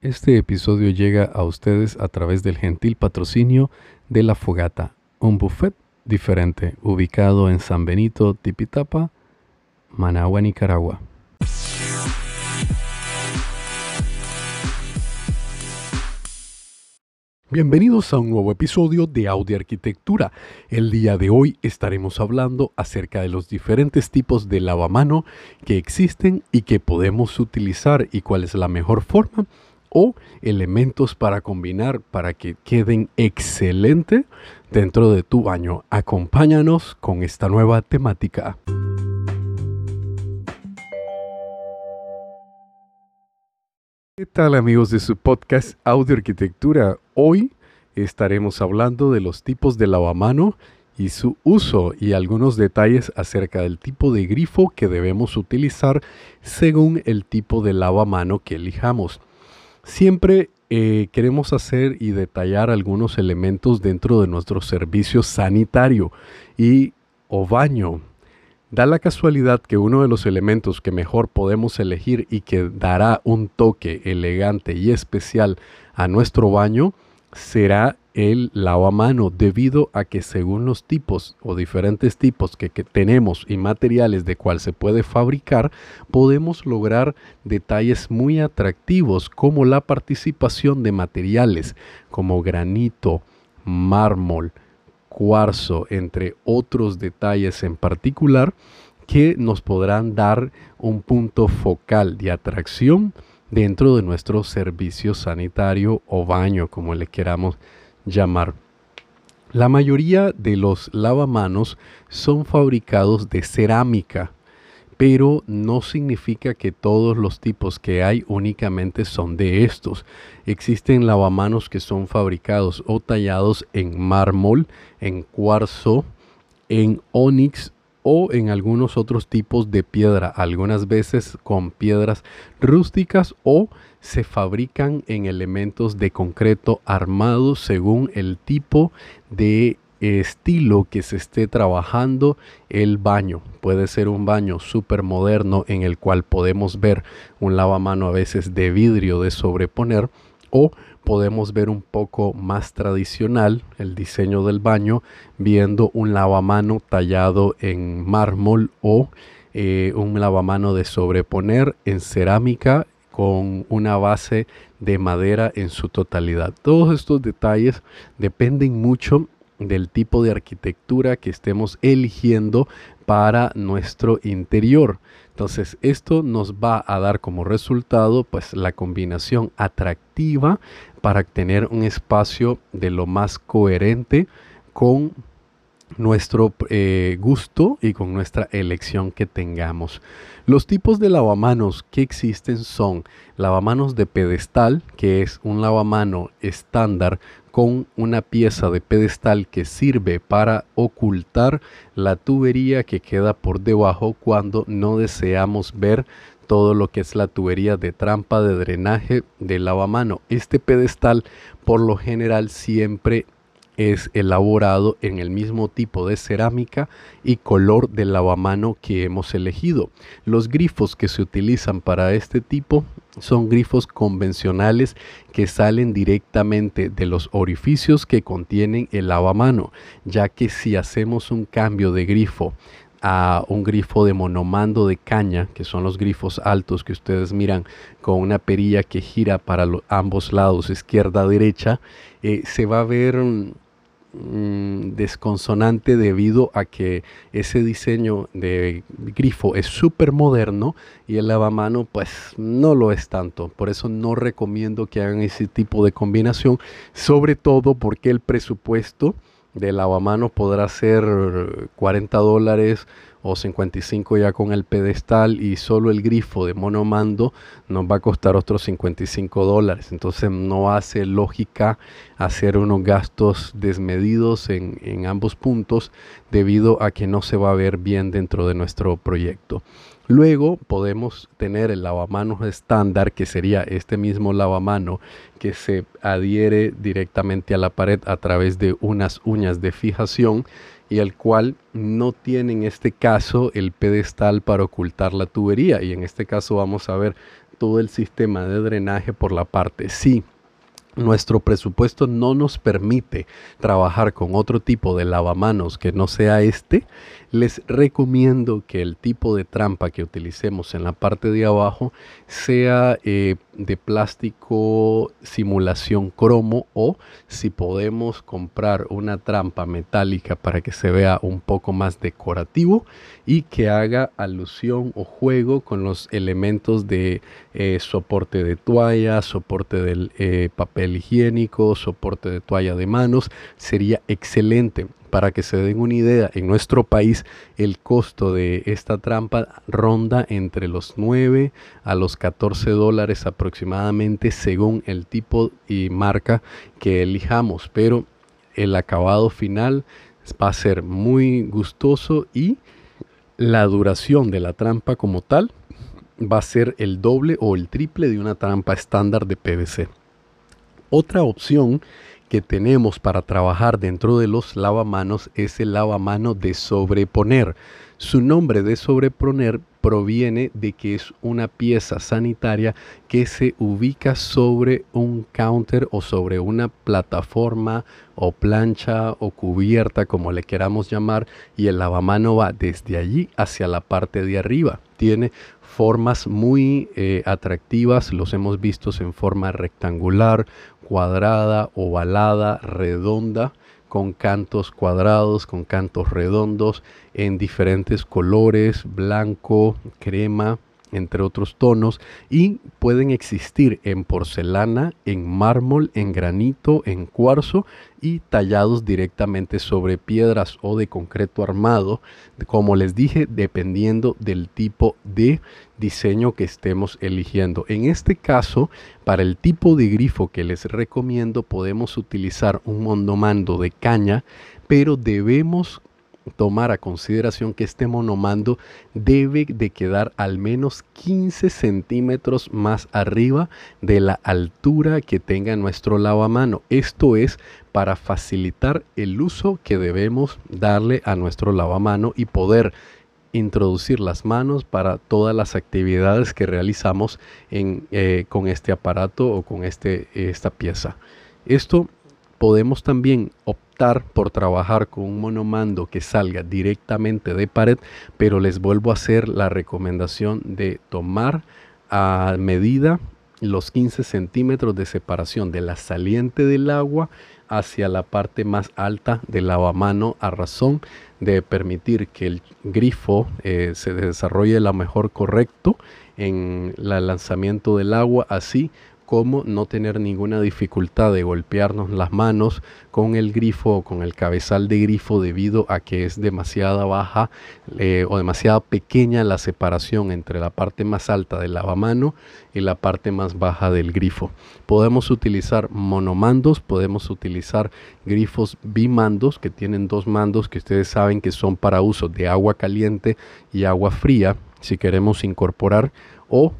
Este episodio llega a ustedes a través del gentil patrocinio de La Fogata, un buffet diferente ubicado en San Benito, Tipitapa, Managua, Nicaragua. Bienvenidos a un nuevo episodio de Audio Arquitectura. El día de hoy estaremos hablando acerca de los diferentes tipos de lavamano que existen y que podemos utilizar y cuál es la mejor forma o elementos para combinar para que queden excelente dentro de tu baño. Acompáñanos con esta nueva temática. ¿Qué tal amigos de su podcast Audio Arquitectura? Hoy estaremos hablando de los tipos de lavamano y su uso y algunos detalles acerca del tipo de grifo que debemos utilizar según el tipo de lavamano que elijamos. Siempre eh, queremos hacer y detallar algunos elementos dentro de nuestro servicio sanitario y o baño Da la casualidad que uno de los elementos que mejor podemos elegir y que dará un toque elegante y especial a nuestro baño será el lavamano debido a que según los tipos o diferentes tipos que, tenemos y materiales de cual se puede fabricar, podemos lograr detalles muy atractivos como la participación de materiales como granito, mármol, cuarzo, entre otros detalles en particular, que nos podrán dar un punto focal de atracción dentro de nuestro servicio sanitario o baño, como le queramos llamar. La mayoría de los lavamanos son fabricados de cerámica, pero no significa que todos los tipos que hay únicamente son de estos. Existen lavamanos que son fabricados o tallados en mármol, en cuarzo, en onix o en algunos otros tipos de piedra, algunas veces con piedras rústicas o se fabrican en elementos de concreto armados según el tipo de estilo que se esté trabajando el baño. Puede ser un baño súper moderno en el cual podemos ver un lavamano a veces de vidrio de sobreponer o podemos ver un poco más tradicional el diseño del baño viendo un lavamano tallado en mármol o eh, un lavamano de sobreponer en cerámica con una base de madera en su totalidad. Todos estos detalles dependen mucho del tipo de arquitectura que estemos eligiendo para nuestro interior. Entonces, esto nos va a dar como resultado pues la combinación atractiva para tener un espacio de lo más coherente con nuestro eh, gusto y con nuestra elección que tengamos. Los tipos de lavamanos que existen son lavamanos de pedestal, que es un lavamano estándar con una pieza de pedestal que sirve para ocultar la tubería que queda por debajo cuando no deseamos ver todo lo que es la tubería de trampa de drenaje del lavamano. Este pedestal por lo general siempre es elaborado en el mismo tipo de cerámica y color del lavamano que hemos elegido. Los grifos que se utilizan para este tipo son grifos convencionales que salen directamente de los orificios que contienen el lavamano, ya que si hacemos un cambio de grifo a un grifo de monomando de caña, que son los grifos altos que ustedes miran con una perilla que gira para ambos lados, izquierda-derecha, eh, se va a ver Mm, desconsonante debido a que ese diseño de grifo es súper moderno y el lavamano pues no lo es tanto. Por eso no recomiendo que hagan ese tipo de combinación, sobre todo porque el presupuesto de lavamano podrá ser 40 dólares o 55 ya con el pedestal y solo el grifo de monomando nos va a costar otros 55 dólares. Entonces no hace lógica hacer unos gastos desmedidos en, en ambos puntos debido a que no se va a ver bien dentro de nuestro proyecto. Luego podemos tener el lavamanos estándar, que sería este mismo lavamano que se adhiere directamente a la pared a través de unas uñas de fijación y el cual no tiene en este caso el pedestal para ocultar la tubería. Y en este caso vamos a ver todo el sistema de drenaje por la parte sí nuestro presupuesto no nos permite trabajar con otro tipo de lavamanos que no sea este, les recomiendo que el tipo de trampa que utilicemos en la parte de abajo sea eh, de plástico simulación cromo o si podemos comprar una trampa metálica para que se vea un poco más decorativo y que haga alusión o juego con los elementos de eh, soporte de toalla, soporte del eh, papel higiénico, soporte de toalla de manos, sería excelente. Para que se den una idea, en nuestro país el costo de esta trampa ronda entre los 9 a los 14 dólares aproximadamente según el tipo y marca que elijamos, pero el acabado final va a ser muy gustoso y la duración de la trampa como tal va a ser el doble o el triple de una trampa estándar de PVC. Otra opción que tenemos para trabajar dentro de los lavamanos es el lavamano de sobreponer. Su nombre de sobreponer proviene de que es una pieza sanitaria que se ubica sobre un counter o sobre una plataforma o plancha o cubierta como le queramos llamar y el lavamano va desde allí hacia la parte de arriba. Tiene formas muy eh, atractivas, los hemos visto en forma rectangular, cuadrada, ovalada, redonda, con cantos cuadrados, con cantos redondos, en diferentes colores, blanco, crema, entre otros tonos, y pueden existir en porcelana, en mármol, en granito, en cuarzo y tallados directamente sobre piedras o de concreto armado, como les dije, dependiendo del tipo de diseño que estemos eligiendo. En este caso, para el tipo de grifo que les recomiendo, podemos utilizar un monomando de caña, pero debemos tomar a consideración que este monomando debe de quedar al menos 15 centímetros más arriba de la altura que tenga nuestro lavamano. Esto es para facilitar el uso que debemos darle a nuestro lavamano y poder introducir las manos para todas las actividades que realizamos eh, con este aparato o con este, esta pieza. Esto podemos también optar por trabajar con un monomando que salga directamente de pared, pero les vuelvo a hacer la recomendación de tomar a medida los 15 centímetros de separación de la saliente del agua hacia la parte más alta del lavamano a razón de permitir que el grifo eh, se desarrolle lo mejor correcto en el lanzamiento del agua así cómo no tener ninguna dificultad de golpearnos las manos con el grifo o con el cabezal de grifo debido a que es demasiada baja eh, o demasiado pequeña la separación entre la parte más alta del lavamano y la parte más baja del grifo. Podemos utilizar monomandos, podemos utilizar grifos bimandos que tienen dos mandos que ustedes saben que son para uso de agua caliente y agua fría si queremos incorporar o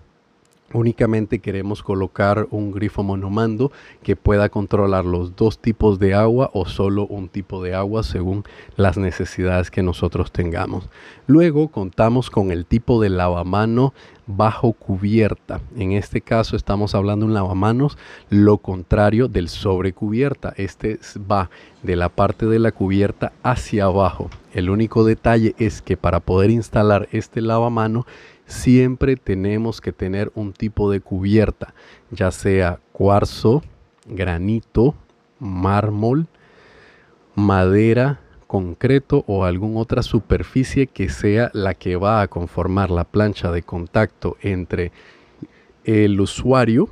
Únicamente queremos colocar un grifo monomando que pueda controlar los dos tipos de agua o solo un tipo de agua según las necesidades que nosotros tengamos. Luego contamos con el tipo de lavamano bajo cubierta. En este caso estamos hablando de un lavamanos lo contrario del sobre cubierta. Este va de la parte de la cubierta hacia abajo. El único detalle es que para poder instalar este lavamano siempre tenemos que tener un tipo de cubierta, ya sea cuarzo, granito, mármol, madera, concreto o alguna otra superficie que sea la que va a conformar la plancha de contacto entre el usuario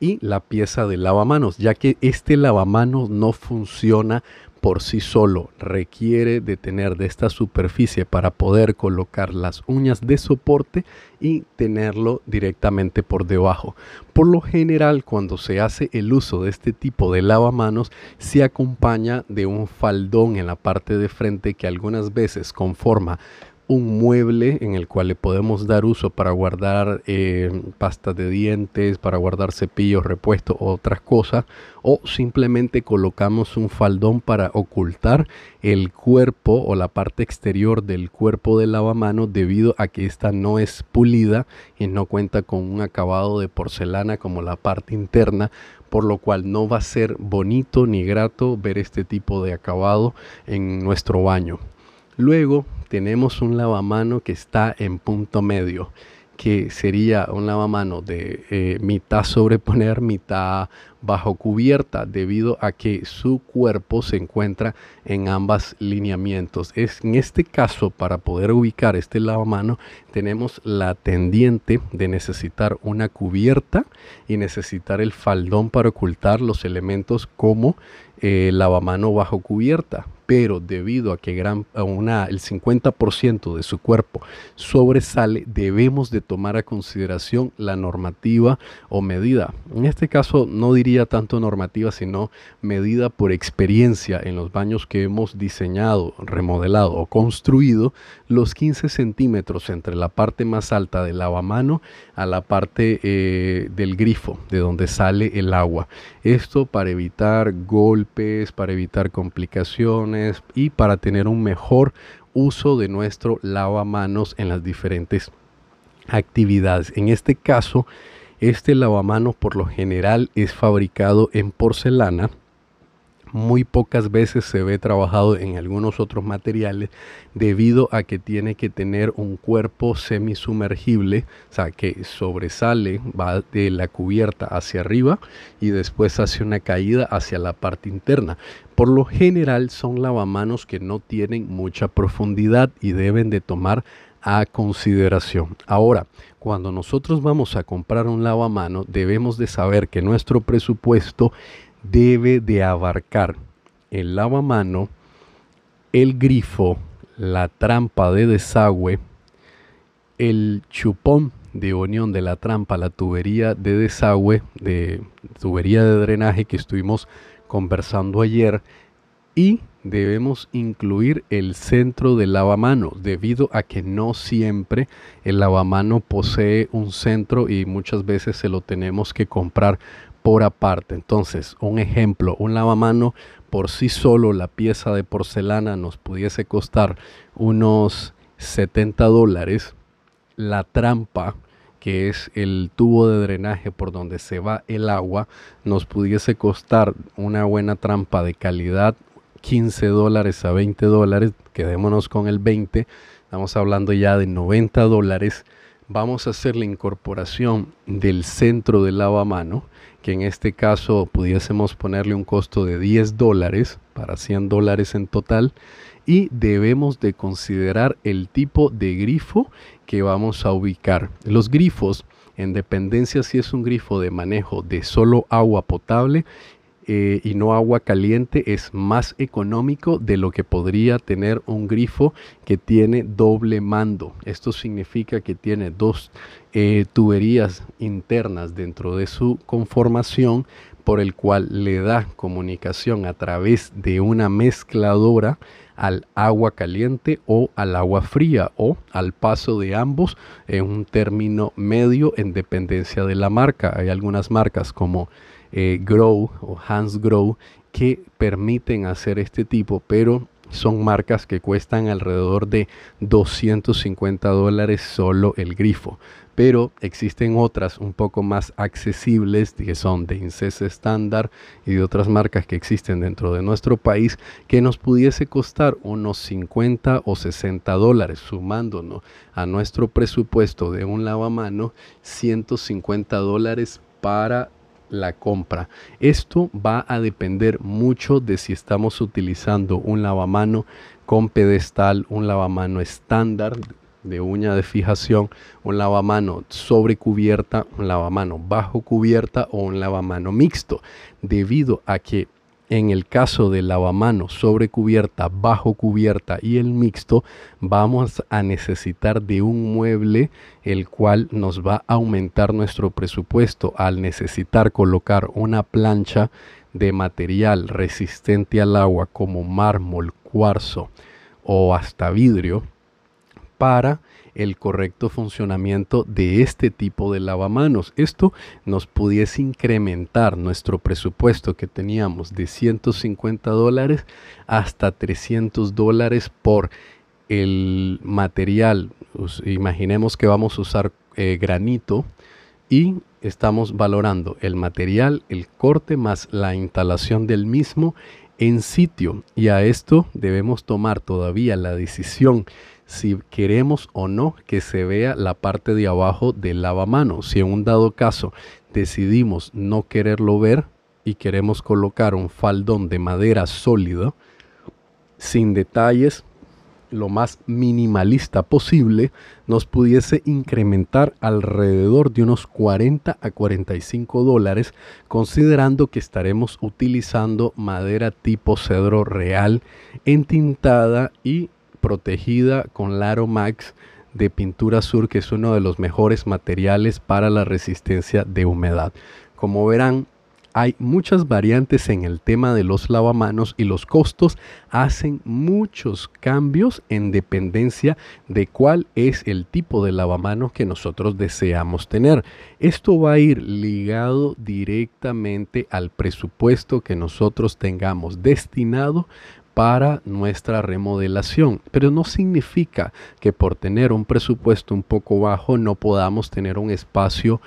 y la pieza de lavamanos, ya que este lavamanos no funciona por sí solo requiere de tener de esta superficie para poder colocar las uñas de soporte y tenerlo directamente por debajo. Por lo general cuando se hace el uso de este tipo de lavamanos se acompaña de un faldón en la parte de frente que algunas veces conforma un mueble en el cual le podemos dar uso para guardar eh, pastas de dientes, para guardar cepillos, repuestos otras cosas, o simplemente colocamos un faldón para ocultar el cuerpo o la parte exterior del cuerpo del lavamano debido a que esta no es pulida y no cuenta con un acabado de porcelana como la parte interna, por lo cual no va a ser bonito ni grato ver este tipo de acabado en nuestro baño. Luego tenemos un lavamano que está en punto medio, que sería un lavamano de eh, mitad sobreponer, mitad bajo cubierta, debido a que su cuerpo se encuentra en ambas lineamientos. Es, en este caso, para poder ubicar este lavamano, tenemos la tendiente de necesitar una cubierta y necesitar el faldón para ocultar los elementos como eh, lavamano bajo cubierta pero debido a que gran, una, el 50% de su cuerpo sobresale, debemos de tomar a consideración la normativa o medida. En este caso no diría tanto normativa, sino medida por experiencia en los baños que hemos diseñado, remodelado o construido, los 15 centímetros entre la parte más alta del lavamano a la parte eh, del grifo, de donde sale el agua. Esto para evitar golpes, para evitar complicaciones, y para tener un mejor uso de nuestro lavamanos en las diferentes actividades. En este caso, este lavamanos por lo general es fabricado en porcelana muy pocas veces se ve trabajado en algunos otros materiales debido a que tiene que tener un cuerpo semisumergible, o sea, que sobresale, va de la cubierta hacia arriba y después hace una caída hacia la parte interna. Por lo general son lavamanos que no tienen mucha profundidad y deben de tomar a consideración. Ahora, cuando nosotros vamos a comprar un lavamano, debemos de saber que nuestro presupuesto debe de abarcar el lavamano, el grifo, la trampa de desagüe, el chupón de unión de la trampa, la tubería de desagüe, de tubería de drenaje que estuvimos conversando ayer y debemos incluir el centro del lavamano debido a que no siempre el lavamano posee un centro y muchas veces se lo tenemos que comprar por aparte. Entonces, un ejemplo, un lavamano por sí solo, la pieza de porcelana nos pudiese costar unos 70 dólares. La trampa, que es el tubo de drenaje por donde se va el agua, nos pudiese costar una buena trampa de calidad 15 dólares a 20 dólares. Quedémonos con el 20. Estamos hablando ya de 90 dólares. Vamos a hacer la incorporación del centro del lavamano que en este caso pudiésemos ponerle un costo de 10 dólares para 100 dólares en total y debemos de considerar el tipo de grifo que vamos a ubicar. Los grifos, en dependencia si es un grifo de manejo de solo agua potable, eh, y no agua caliente es más económico de lo que podría tener un grifo que tiene doble mando. Esto significa que tiene dos eh, tuberías internas dentro de su conformación por el cual le da comunicación a través de una mezcladora al agua caliente o al agua fría o al paso de ambos en un término medio en dependencia de la marca. Hay algunas marcas como eh, Grow o Hans Grow que permiten hacer este tipo, pero son marcas que cuestan alrededor de 250 dólares solo el grifo. Pero existen otras un poco más accesibles que son de INCES estándar y de otras marcas que existen dentro de nuestro país que nos pudiese costar unos 50 o 60 dólares, sumándonos a nuestro presupuesto de un lavamano 150 dólares para la compra. Esto va a depender mucho de si estamos utilizando un lavamano con pedestal, un lavamano estándar de uña de fijación, un lavamano sobre cubierta, un lavamano bajo cubierta o un lavamano mixto, debido a que en el caso del lavamanos sobre cubierta, bajo cubierta y el mixto, vamos a necesitar de un mueble el cual nos va a aumentar nuestro presupuesto al necesitar colocar una plancha de material resistente al agua como mármol, cuarzo o hasta vidrio para el correcto funcionamiento de este tipo de lavamanos. Esto nos pudiese incrementar nuestro presupuesto que teníamos de 150 dólares hasta 300 dólares por el material. imaginemos que vamos a usar eh, granito y estamos valorando el material, el corte más la instalación del mismo en sitio. Y a esto debemos tomar todavía la decisión si queremos o no que se vea la parte de abajo del lavamanos. Si en un dado caso decidimos no quererlo ver y queremos colocar un faldón de madera sólido, sin detalles, lo más minimalista posible, nos pudiese incrementar alrededor de unos 40 a 45 dólares, considerando que estaremos utilizando madera tipo cedro real, entintada y protegida con Laro Max de Pintura Sur, que es uno de los mejores materiales para la resistencia de humedad. Como verán, hay muchas variantes en el tema de los lavamanos y los costos hacen muchos cambios en dependencia de cuál es el tipo de lavamanos que nosotros deseamos tener. Esto va a ir ligado directamente al presupuesto que nosotros tengamos destinado para nuestra remodelación. Pero no significa que por tener un presupuesto un poco bajo no podamos tener un espacio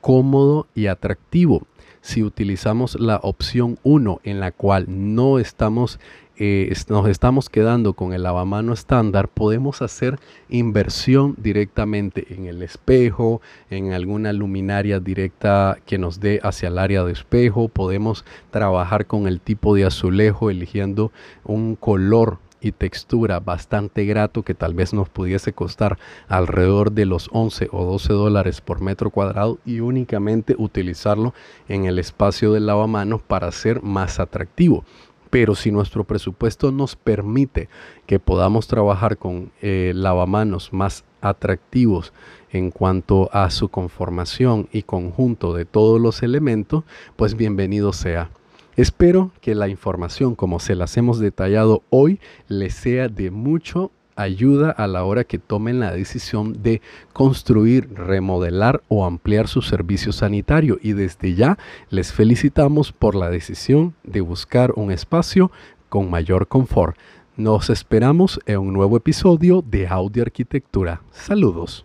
cómodo y atractivo. Si utilizamos la opción 1 en la cual no estamos eh, nos estamos quedando con el lavamano estándar, podemos hacer inversión directamente en el espejo, en alguna luminaria directa que nos dé hacia el área de espejo, podemos trabajar con el tipo de azulejo eligiendo un color y textura bastante grato que tal vez nos pudiese costar alrededor de los 11 o 12 dólares por metro cuadrado y únicamente utilizarlo en el espacio del lavamanos para ser más atractivo. Pero si nuestro presupuesto nos permite que podamos trabajar con eh, lavamanos más atractivos en cuanto a su conformación y conjunto de todos los elementos, pues bienvenido sea. Espero que la información como se las hemos detallado hoy les sea de mucho ayuda a la hora que tomen la decisión de construir, remodelar o ampliar su servicio sanitario. Y desde ya les felicitamos por la decisión de buscar un espacio con mayor confort. Nos esperamos en un nuevo episodio de Audio Arquitectura. Saludos.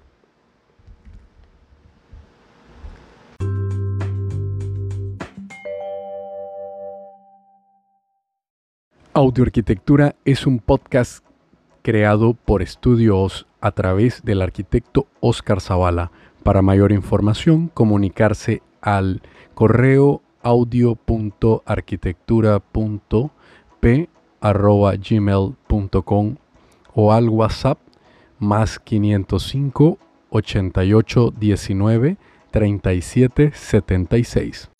Audio Arquitectura es un podcast creado por estudios a través del arquitecto Oscar Zavala. Para mayor información, comunicarse al correo audio.arquitectura.p.gmail.com o al WhatsApp más 505 88 19 37 76.